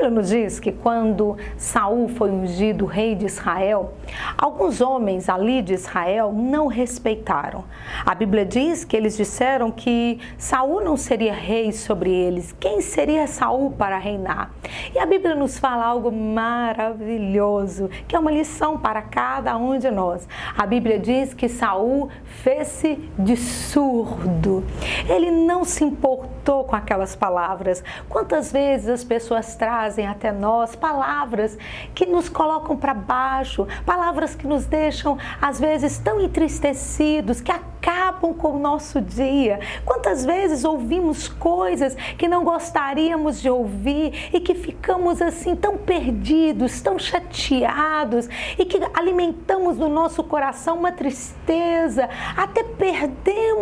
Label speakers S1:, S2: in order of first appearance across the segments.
S1: Bíblia nos diz que quando Saul foi ungido rei de Israel, alguns homens ali de Israel não respeitaram. A Bíblia diz que eles disseram que Saul não seria rei sobre eles. Quem seria Saul para reinar? E a Bíblia nos fala algo maravilhoso, que é uma lição para cada um de nós. A Bíblia diz que Saul fez-se de surdo. Ele não se importou com aquelas palavras. Quantas vezes as pessoas trazem até nós palavras que nos colocam para baixo, palavras que nos deixam às vezes tão entristecidos, que acabam com o nosso dia. Quantas vezes ouvimos coisas que não gostaríamos de ouvir e que ficamos assim tão perdidos, tão chateados e que alimentamos no nosso coração uma tristeza, até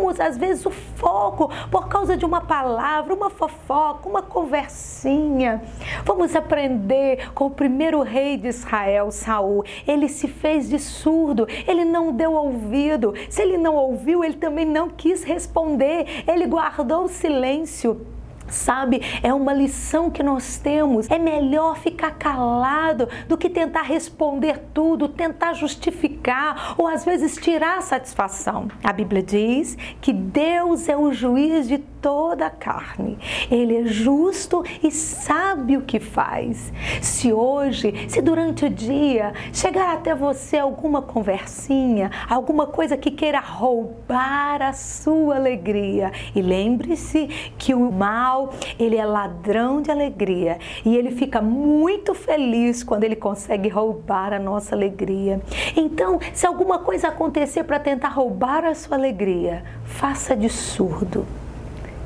S1: perdemos às vezes o foco por causa de uma palavra, uma fofoca, uma conversinha. Vamos aprender com o primeiro rei de Israel, Saul. Ele se fez de surdo, ele não deu ouvido. Se ele não ouviu, ele também não quis responder. Ele guardou o silêncio. Sabe, é uma lição que nós temos. É melhor ficar calado do que tentar responder tudo, tentar justificar ou às vezes tirar satisfação. A Bíblia diz que Deus é o juiz de toda a carne. Ele é justo e sabe o que faz. Se hoje, se durante o dia chegar até você alguma conversinha, alguma coisa que queira roubar a sua alegria, e lembre-se que o mal, ele é ladrão de alegria e ele fica muito feliz quando ele consegue roubar a nossa alegria. Então, se alguma coisa acontecer para tentar roubar a sua alegria, faça de surdo.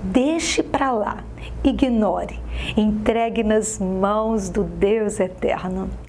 S1: Deixe para lá, ignore, entregue nas mãos do Deus eterno.